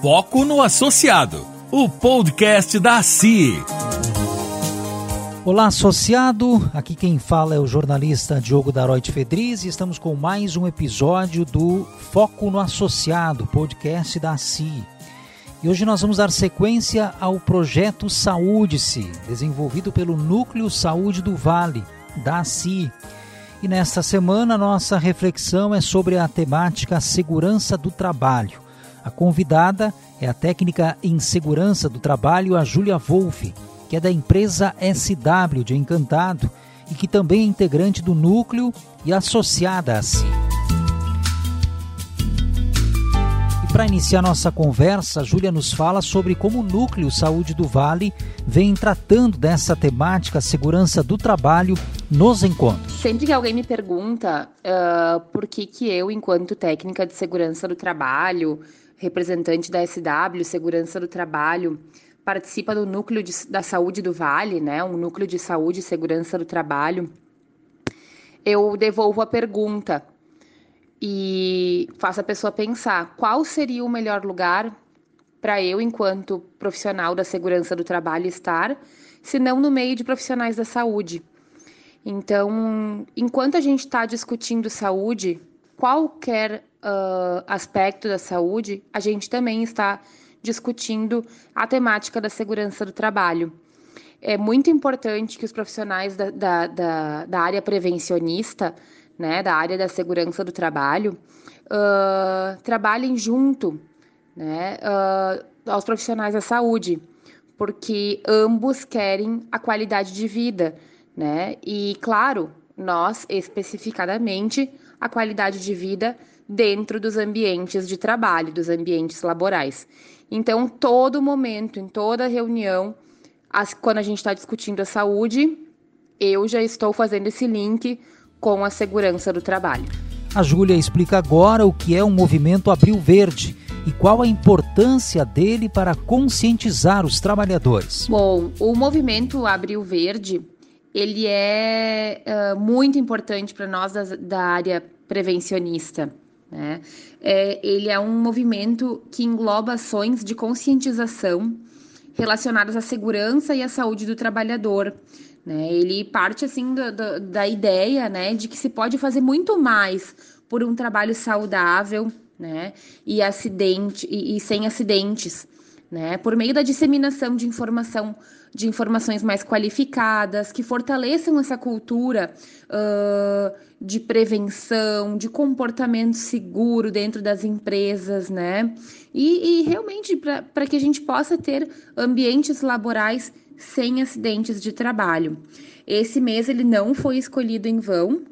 Foco no Associado, o podcast da CI. Olá, associado. Aqui quem fala é o jornalista Diogo Daroit Fedriz e estamos com mais um episódio do Foco no Associado, podcast da CI. E hoje nós vamos dar sequência ao projeto Saúde-se, desenvolvido pelo Núcleo Saúde do Vale, da CI. E nesta semana nossa reflexão é sobre a temática segurança do trabalho. A convidada é a técnica em segurança do trabalho, a Júlia Wolff, que é da empresa SW de Encantado e que também é integrante do núcleo e associada a si. E para iniciar nossa conversa, a Júlia nos fala sobre como o Núcleo Saúde do Vale vem tratando dessa temática segurança do trabalho nos encontros. Sempre que alguém me pergunta uh, por que, que eu, enquanto técnica de segurança do trabalho, representante da SW, Segurança do Trabalho, participa do núcleo de, da saúde do Vale, né? Um núcleo de saúde e segurança do trabalho. Eu devolvo a pergunta e faço a pessoa pensar qual seria o melhor lugar para eu, enquanto profissional da segurança do trabalho, estar, se não no meio de profissionais da saúde. Então, enquanto a gente está discutindo saúde, qualquer uh, aspecto da saúde, a gente também está discutindo a temática da segurança do trabalho. É muito importante que os profissionais da, da, da, da área prevencionista, né, da área da segurança do trabalho, uh, trabalhem junto né, uh, aos profissionais da saúde, porque ambos querem a qualidade de vida. Né? E, claro, nós especificadamente a qualidade de vida dentro dos ambientes de trabalho, dos ambientes laborais. Então, todo momento, em toda reunião, as, quando a gente está discutindo a saúde, eu já estou fazendo esse link com a segurança do trabalho. A Júlia explica agora o que é o movimento Abril Verde e qual a importância dele para conscientizar os trabalhadores. Bom, o movimento Abril Verde ele é uh, muito importante para nós da, da área prevencionista. Né? É, ele é um movimento que engloba ações de conscientização relacionadas à segurança e à saúde do trabalhador. Né? Ele parte assim do, do, da ideia né, de que se pode fazer muito mais por um trabalho saudável né, e, acidente, e, e sem acidentes né? Por meio da disseminação de informação, de informações mais qualificadas, que fortaleçam essa cultura uh, de prevenção, de comportamento seguro dentro das empresas, né? E, e realmente para que a gente possa ter ambientes laborais sem acidentes de trabalho. Esse mês ele não foi escolhido em vão,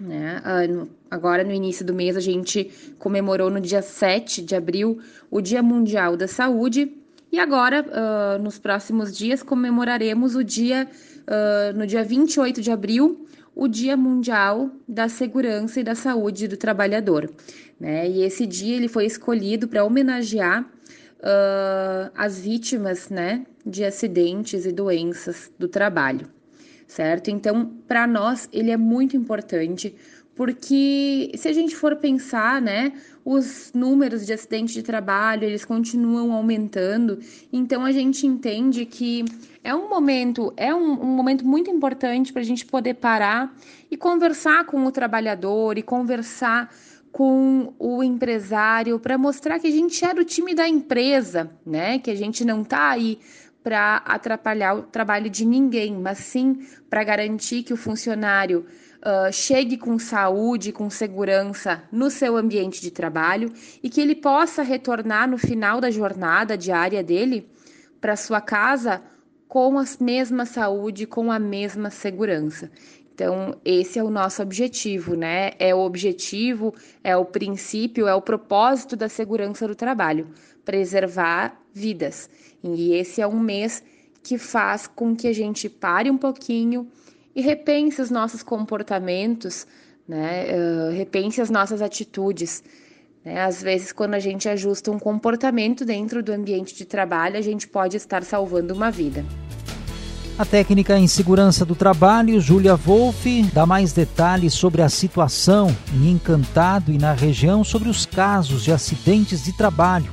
né? Uh, agora, no início do mês, a gente comemorou no dia 7 de abril o Dia Mundial da Saúde. E agora, uh, nos próximos dias, comemoraremos o dia, uh, no dia 28 de abril, o Dia Mundial da Segurança e da Saúde do Trabalhador. Né? E esse dia ele foi escolhido para homenagear as vítimas né, de acidentes e doenças do trabalho certo? Então, para nós, ele é muito importante, porque se a gente for pensar, né, os números de acidentes de trabalho, eles continuam aumentando, então a gente entende que é um momento, é um, um momento muito importante para a gente poder parar e conversar com o trabalhador e conversar com o empresário para mostrar que a gente é do time da empresa, né? Que a gente não está aí para atrapalhar o trabalho de ninguém, mas sim para garantir que o funcionário uh, chegue com saúde, com segurança no seu ambiente de trabalho e que ele possa retornar no final da jornada diária dele para sua casa com a mesma saúde, com a mesma segurança. Então, esse é o nosso objetivo, né? É o objetivo, é o princípio, é o propósito da segurança do trabalho preservar vidas. E esse é um mês que faz com que a gente pare um pouquinho e repense os nossos comportamentos, né? Uh, repense as nossas atitudes. Né? Às vezes, quando a gente ajusta um comportamento dentro do ambiente de trabalho, a gente pode estar salvando uma vida. A técnica em segurança do trabalho, Júlia Wolff, dá mais detalhes sobre a situação em Encantado e na região sobre os casos de acidentes de trabalho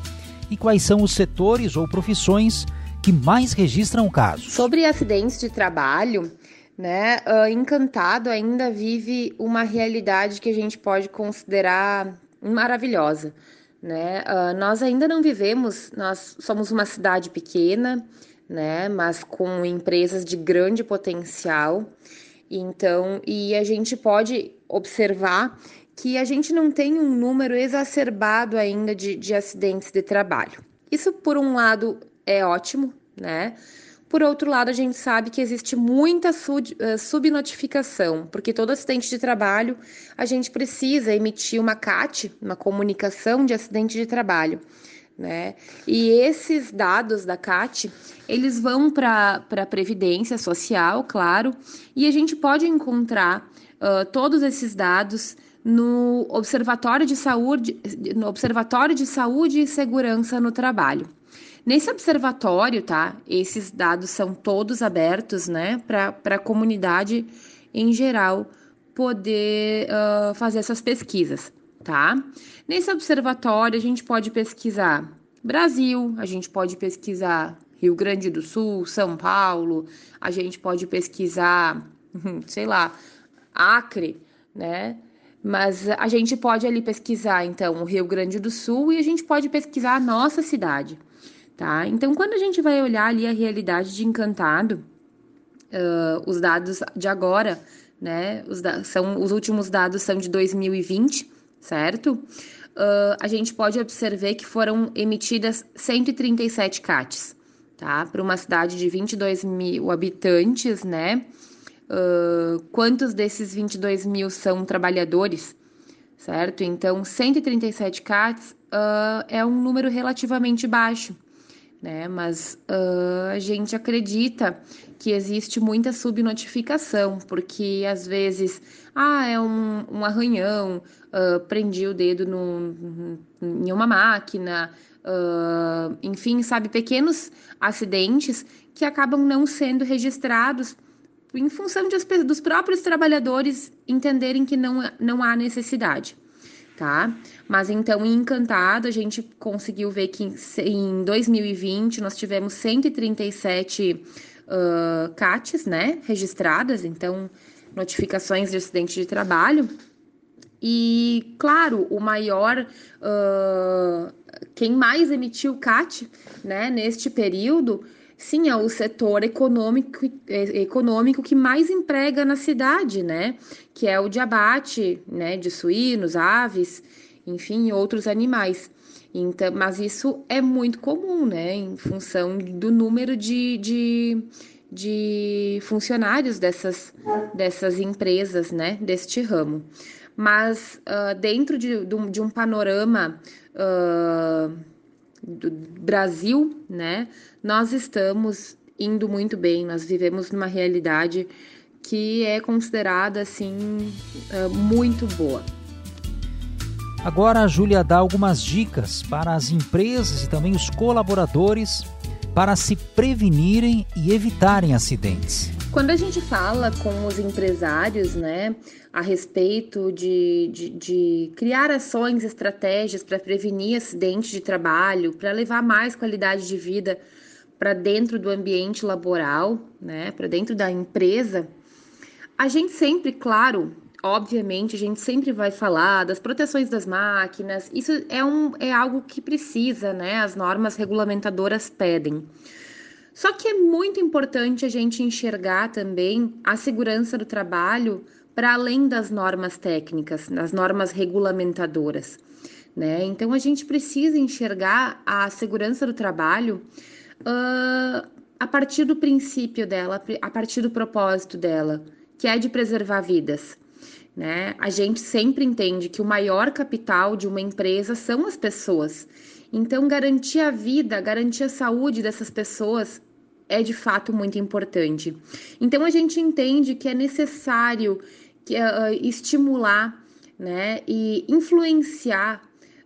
e quais são os setores ou profissões que mais registram casos. Sobre acidentes de trabalho, né, uh, Encantado ainda vive uma realidade que a gente pode considerar maravilhosa. Né? Uh, nós ainda não vivemos, nós somos uma cidade pequena, né, mas com empresas de grande potencial. Então, e a gente pode observar que a gente não tem um número exacerbado ainda de, de acidentes de trabalho. Isso, por um lado, é ótimo, né? Por outro lado, a gente sabe que existe muita eh, subnotificação, porque todo acidente de trabalho a gente precisa emitir uma CAT, uma comunicação de acidente de trabalho. Né? E esses dados da CAT, eles vão para a Previdência Social, claro, e a gente pode encontrar uh, todos esses dados no Observatório de Saúde, no Observatório de Saúde e Segurança no Trabalho. Nesse observatório, tá? Esses dados são todos abertos, né, para a comunidade em geral poder uh, fazer essas pesquisas, tá? Nesse observatório, a gente pode pesquisar Brasil, a gente pode pesquisar Rio Grande do Sul, São Paulo, a gente pode pesquisar, sei lá, Acre, né? Mas a gente pode ali pesquisar, então, o Rio Grande do Sul e a gente pode pesquisar a nossa cidade tá? Então, quando a gente vai olhar ali a realidade de Encantado, uh, os dados de agora, né? Os, são, os últimos dados são de 2020, certo? Uh, a gente pode observar que foram emitidas 137 CATs, tá? Para uma cidade de 22 mil habitantes, né? Uh, quantos desses 22 mil são trabalhadores, certo? Então, 137 CATs uh, é um número relativamente baixo né? Mas uh, a gente acredita que existe muita subnotificação, porque às vezes, ah, é um, um arranhão, uh, prendi o dedo no, em uma máquina, uh, enfim, sabe, pequenos acidentes que acabam não sendo registrados em função de, dos próprios trabalhadores entenderem que não, não há necessidade tá? Mas então, em Encantado, a gente conseguiu ver que em 2020 nós tivemos 137 uh, CATs, né, registradas, então, notificações de acidente de trabalho. E, claro, o maior, uh, quem mais emitiu CAT, né, neste período, sim, é o setor econômico, é, econômico que mais emprega na cidade, né? Que é o de abate, né? De suínos, aves, enfim, outros animais. Então, mas isso é muito comum, né? Em função do número de, de, de funcionários dessas, dessas empresas, né? Deste ramo. Mas uh, dentro de, de, um panorama uh, do Brasil, né, nós estamos indo muito bem, nós vivemos numa realidade que é considerada assim é, muito boa. Agora a Júlia dá algumas dicas para as empresas e também os colaboradores para se prevenirem e evitarem acidentes. Quando a gente fala com os empresários, né, a respeito de, de, de criar ações, estratégias para prevenir acidentes de trabalho, para levar mais qualidade de vida para dentro do ambiente laboral, né, para dentro da empresa, a gente sempre, claro, obviamente, a gente sempre vai falar das proteções das máquinas. Isso é, um, é algo que precisa, né? As normas regulamentadoras pedem. Só que é muito importante a gente enxergar também a segurança do trabalho para além das normas técnicas, das normas regulamentadoras. Né? Então a gente precisa enxergar a segurança do trabalho uh, a partir do princípio dela, a partir do propósito dela, que é de preservar vidas. Né? A gente sempre entende que o maior capital de uma empresa são as pessoas. Então, garantir a vida, garantir a saúde dessas pessoas é de fato muito importante. Então a gente entende que é necessário que, uh, estimular né, e influenciar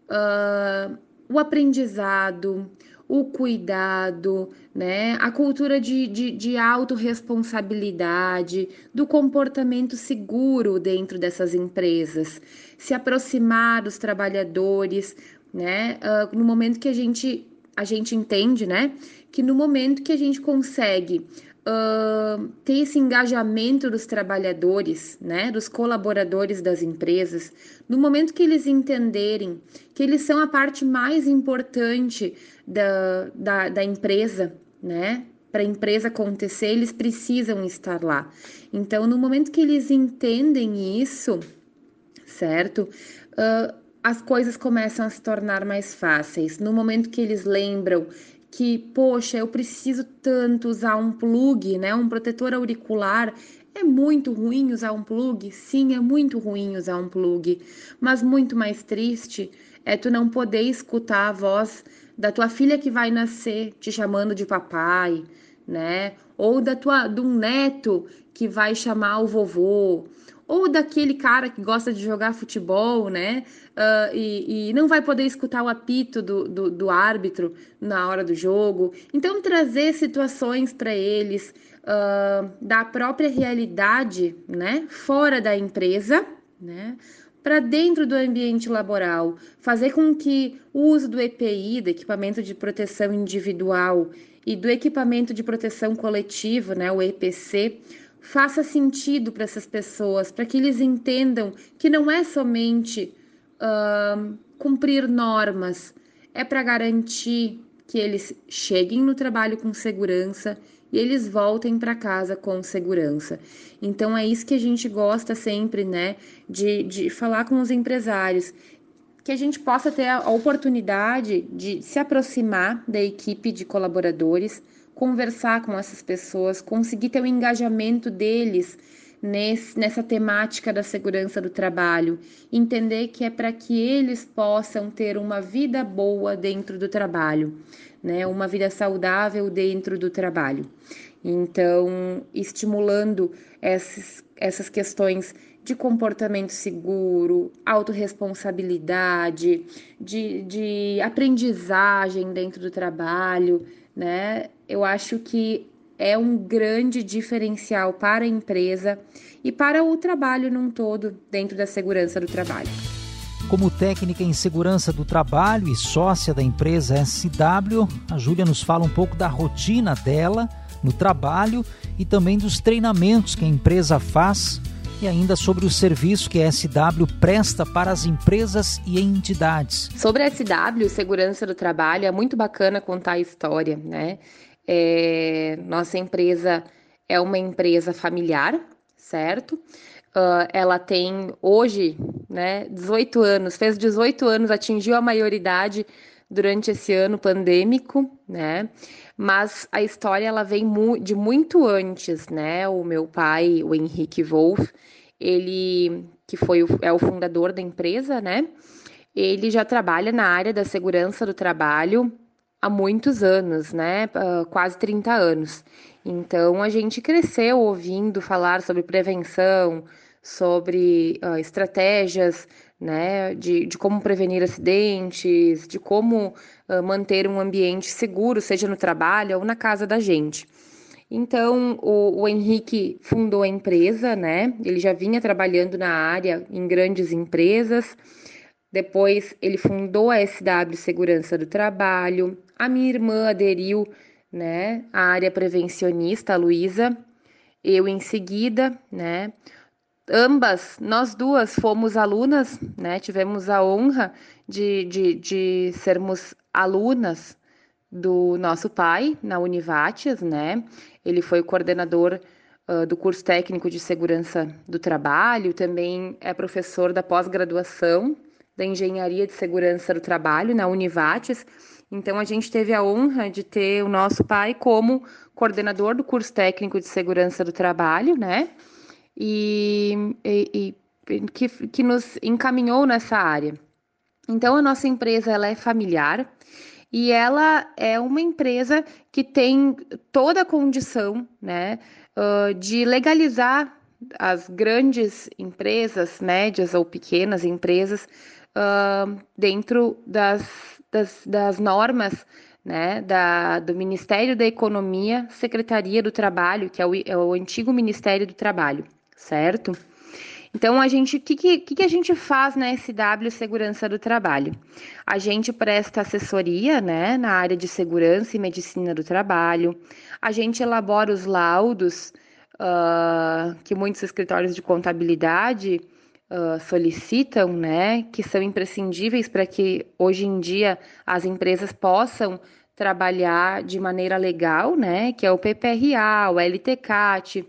uh, o aprendizado, o cuidado, né, a cultura de, de, de autorresponsabilidade, do comportamento seguro dentro dessas empresas, se aproximar dos trabalhadores, né, uh, no momento que a gente a gente entende, né, que no momento que a gente consegue uh, ter esse engajamento dos trabalhadores, né, dos colaboradores das empresas, no momento que eles entenderem que eles são a parte mais importante da, da, da empresa, né, para a empresa acontecer, eles precisam estar lá. Então, no momento que eles entendem isso, certo? Uh, as coisas começam a se tornar mais fáceis. No momento que eles lembram que, poxa, eu preciso tanto usar um plug, né, um protetor auricular. É muito ruim usar um plug? Sim, é muito ruim usar um plug, mas muito mais triste é tu não poder escutar a voz da tua filha que vai nascer te chamando de papai, né? Ou da tua de um neto que vai chamar o vovô, ou daquele cara que gosta de jogar futebol, né? Uh, e, e, não vai poder escutar o apito do, do, do, árbitro na hora do jogo. Então, trazer situações para eles uh, da própria realidade, né? Fora da empresa, né? Para dentro do ambiente laboral, fazer com que o uso do EPI, do equipamento de proteção individual, e do equipamento de proteção coletivo, né, o EPC, faça sentido para essas pessoas, para que eles entendam que não é somente uh, cumprir normas, é para garantir que eles cheguem no trabalho com segurança e eles voltem para casa com segurança. Então é isso que a gente gosta sempre, né, de, de falar com os empresários, que a gente possa ter a oportunidade de se aproximar da equipe de colaboradores conversar com essas pessoas, conseguir ter o engajamento deles nesse, nessa temática da segurança do trabalho, entender que é para que eles possam ter uma vida boa dentro do trabalho, né? Uma vida saudável dentro do trabalho. Então, estimulando essas, essas questões de comportamento seguro, autorresponsabilidade, de, de aprendizagem dentro do trabalho, né? Eu acho que é um grande diferencial para a empresa e para o trabalho num todo dentro da segurança do trabalho. Como técnica em segurança do trabalho e sócia da empresa SW, a Júlia nos fala um pouco da rotina dela no trabalho e também dos treinamentos que a empresa faz e ainda sobre o serviço que a SW presta para as empresas e entidades. Sobre a SW, Segurança do Trabalho, é muito bacana contar a história, né? É, nossa empresa é uma empresa familiar, certo? Uh, ela tem hoje, né, 18 anos, fez 18 anos, atingiu a maioridade durante esse ano pandêmico, né? Mas a história ela vem mu de muito antes, né? O meu pai, o Henrique Wolff, ele que foi o, é o fundador da empresa, né? Ele já trabalha na área da segurança do trabalho há muitos anos, né? Quase 30 anos. Então a gente cresceu ouvindo falar sobre prevenção, sobre uh, estratégias, né? De, de como prevenir acidentes, de como uh, manter um ambiente seguro, seja no trabalho ou na casa da gente. Então, o, o, Henrique fundou a empresa, né? Ele já vinha trabalhando na área em grandes empresas. Depois, ele fundou a SW Segurança do Trabalho. A minha irmã aderiu, né, à área prevencionista, a Luísa. Eu em seguida, né? Ambas, nós duas fomos alunas, né? Tivemos a honra de, de, de sermos alunas do nosso pai na Univates, né? Ele foi o coordenador uh, do curso técnico de segurança do trabalho, também é professor da pós-graduação da engenharia de segurança do trabalho na Univates. Então a gente teve a honra de ter o nosso pai como coordenador do curso técnico de segurança do trabalho, né? E, e, e que, que nos encaminhou nessa área. Então a nossa empresa ela é familiar e ela é uma empresa que tem toda a condição né, de legalizar as grandes empresas, médias ou pequenas empresas, dentro das, das, das normas né, da, do Ministério da Economia, Secretaria do Trabalho, que é o, é o antigo Ministério do Trabalho, certo? Então, a gente, o que, que, que a gente faz na SW Segurança do Trabalho? A gente presta assessoria, né, na área de segurança e medicina do trabalho. A gente elabora os laudos uh, que muitos escritórios de contabilidade solicitam, né, que são imprescindíveis para que hoje em dia as empresas possam trabalhar de maneira legal, né, que é o PPRA, o LTCAT,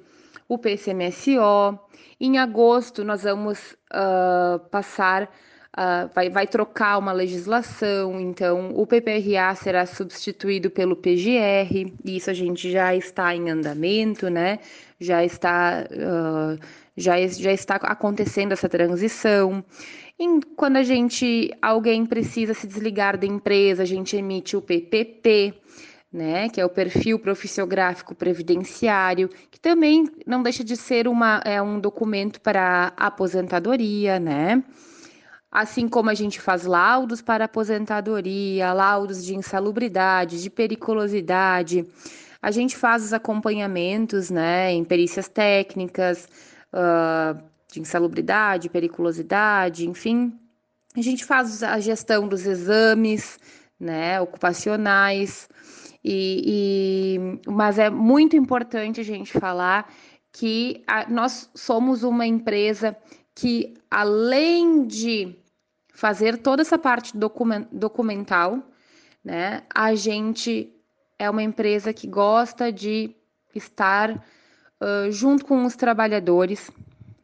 o PCMSO. Em agosto, nós vamos uh, passar, uh, vai, vai trocar uma legislação, então o PPRA será substituído pelo PGR, e isso a gente já está em andamento, né? Já está, uh, já, já está acontecendo essa transição. E quando a gente, alguém precisa se desligar da empresa, a gente emite o PPP né, que é o perfil profissiográfico previdenciário, que também não deixa de ser uma, é um documento para aposentadoria, né? Assim como a gente faz laudos para aposentadoria, laudos de insalubridade, de periculosidade, a gente faz os acompanhamentos, né, em perícias técnicas, uh, de insalubridade, periculosidade, enfim. A gente faz a gestão dos exames, né, ocupacionais, e, e, mas é muito importante a gente falar que a, nós somos uma empresa que, além de fazer toda essa parte document, documental, né, a gente é uma empresa que gosta de estar uh, junto com os trabalhadores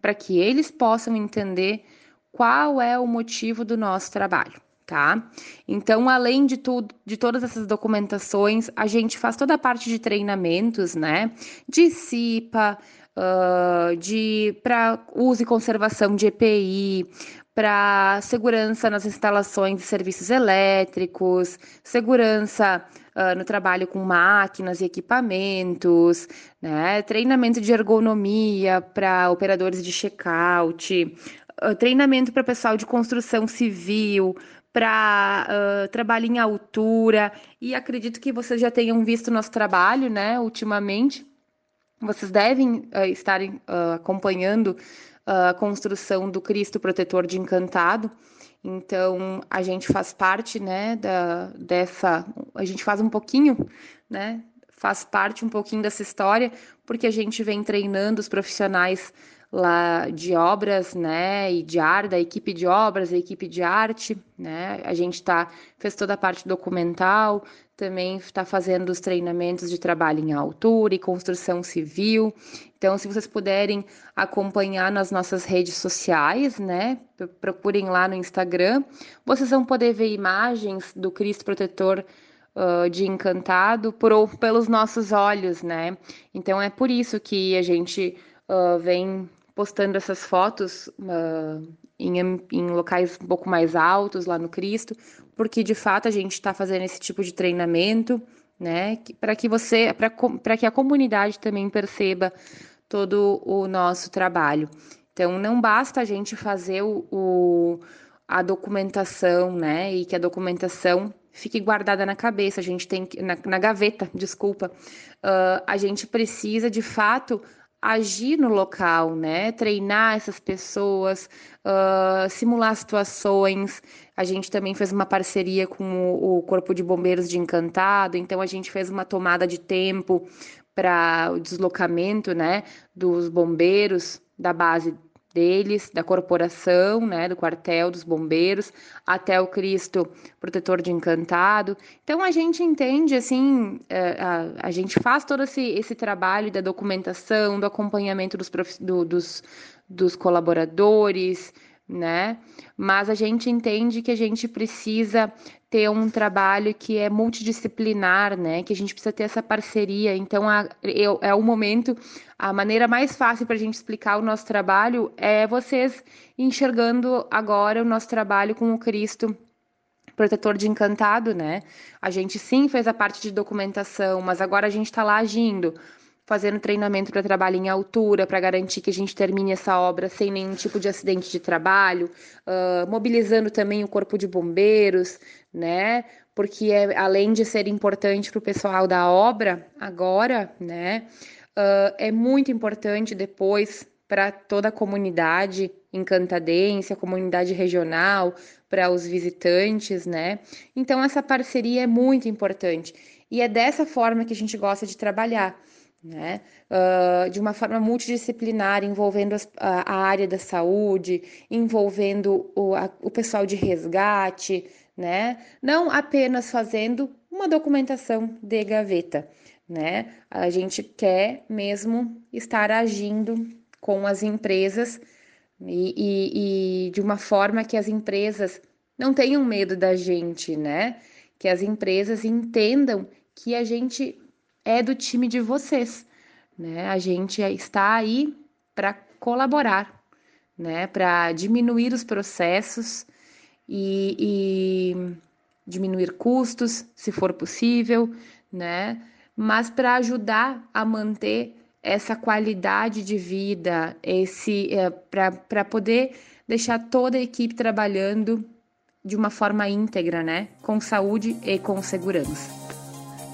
para que eles possam entender qual é o motivo do nosso trabalho tá? Então, além de tudo, de todas essas documentações, a gente faz toda a parte de treinamentos, né? De CIPA, uh, de para uso e conservação de EPI, para segurança nas instalações de serviços elétricos, segurança uh, no trabalho com máquinas e equipamentos, né? treinamento de ergonomia para operadores de check-out, uh, treinamento para pessoal de construção civil, para uh, trabalho em altura e acredito que vocês já tenham visto nosso trabalho, né, ultimamente. Vocês devem estar acompanhando a construção do Cristo Protetor de Encantado. Então, a gente faz parte, né, da, dessa, a gente faz um pouquinho, né, faz parte um pouquinho dessa história, porque a gente vem treinando os profissionais lá de obras, né, e de arte, da equipe de obras, a equipe de arte, né, a gente tá, fez toda a parte documental, também está fazendo os treinamentos de trabalho em altura e construção civil. Então, se vocês puderem acompanhar nas nossas redes sociais, né, procurem lá no Instagram, vocês vão poder ver imagens do Cristo Protetor uh, de Encantado por, pelos nossos olhos, né? Então, é por isso que a gente uh, vem postando essas fotos uh, em, em locais um pouco mais altos lá no Cristo, porque de fato a gente está fazendo esse tipo de treinamento, né? Para que você, para que a comunidade também perceba todo o nosso trabalho. Então não basta a gente fazer o, o a documentação, né? E que a documentação fique guardada na cabeça, a gente tem na, na gaveta, desculpa. Uh, a gente precisa de fato agir no local, né? Treinar essas pessoas, uh, simular situações. A gente também fez uma parceria com o, o Corpo de Bombeiros de Encantado, então a gente fez uma tomada de tempo para o deslocamento, né, dos bombeiros da base deles, da corporação, né, do quartel dos bombeiros, até o Cristo protetor de encantado. Então a gente entende assim, é, a, a gente faz todo esse, esse trabalho da documentação, do acompanhamento dos, do, dos, dos colaboradores, né? Mas a gente entende que a gente precisa ter um trabalho que é multidisciplinar, né? Que a gente precisa ter essa parceria. Então, a, eu, é o momento, a maneira mais fácil para a gente explicar o nosso trabalho é vocês enxergando agora o nosso trabalho com o Cristo protetor de encantado, né? A gente sim fez a parte de documentação, mas agora a gente está lá agindo fazendo treinamento para trabalho em altura, para garantir que a gente termine essa obra sem nenhum tipo de acidente de trabalho, uh, mobilizando também o corpo de bombeiros, né? Porque é, além de ser importante para o pessoal da obra, agora, né? Uh, é muito importante depois para toda a comunidade encantadense, a comunidade regional, para os visitantes, né? Então essa parceria é muito importante e é dessa forma que a gente gosta de trabalhar. Né? Uh, de uma forma multidisciplinar, envolvendo as, a, a, área da saúde, envolvendo o, a, o pessoal de resgate, né? Não apenas fazendo uma documentação de gaveta, né? A gente quer mesmo estar agindo com as empresas e, e, e de uma forma que as empresas não tenham medo da gente, né? Que as empresas entendam que a gente é do time de vocês, né? A gente está aí para colaborar, né? Para diminuir os processos e, e diminuir custos, se for possível, né? Mas para ajudar a manter essa qualidade de vida, esse é, para poder deixar toda a equipe trabalhando de uma forma íntegra, né? Com saúde e com segurança.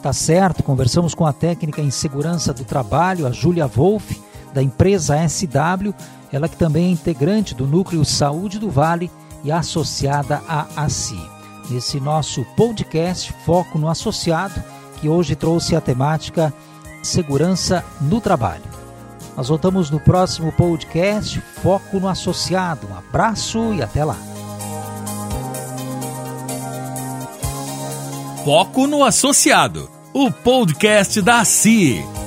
Tá certo, conversamos com a técnica em segurança do trabalho, a Júlia Wolff, da empresa SW, ela que também é integrante do Núcleo Saúde do Vale e associada à ACI. Nesse nosso podcast Foco no Associado, que hoje trouxe a temática segurança no trabalho. Nós voltamos no próximo podcast Foco no Associado. Um abraço e até lá. Foco no Associado, o podcast da CIE.